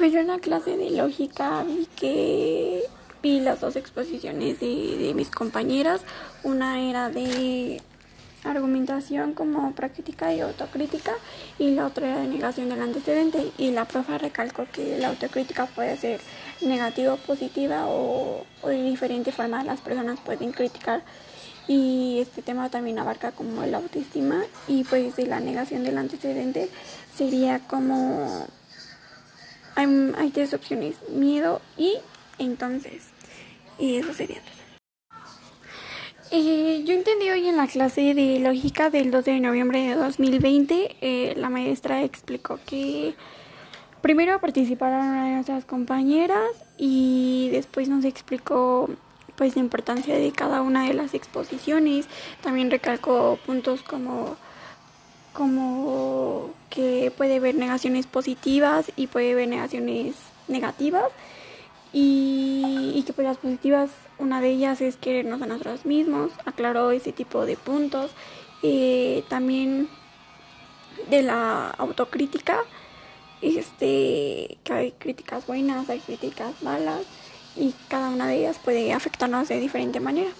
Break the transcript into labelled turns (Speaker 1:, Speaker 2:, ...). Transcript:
Speaker 1: Pues yo en la clase de lógica vi que vi las dos exposiciones de, de mis compañeras. Una era de argumentación como práctica y autocrítica y la otra era de negación del antecedente y la profa recalcó que la autocrítica puede ser negativa positiva o, o de diferente forma las personas pueden criticar y este tema también abarca como la autoestima y pues de la negación del antecedente sería como hay, tres opciones miedo y entonces y eso sería todo eh, yo entendí hoy en la clase de lógica del 2 de noviembre de 2020, eh, la maestra explicó que primero participaron nuestras compañeras y después nos explicó pues la importancia de cada una de las exposiciones. También recalcó puntos como como que puede haber negaciones positivas y puede haber negaciones negativas y, y que pues las positivas una de ellas es querernos a nosotros mismos, aclaró ese tipo de puntos. Eh, también de la autocrítica, este, que hay críticas buenas, hay críticas malas y cada una de ellas puede afectarnos de diferente manera.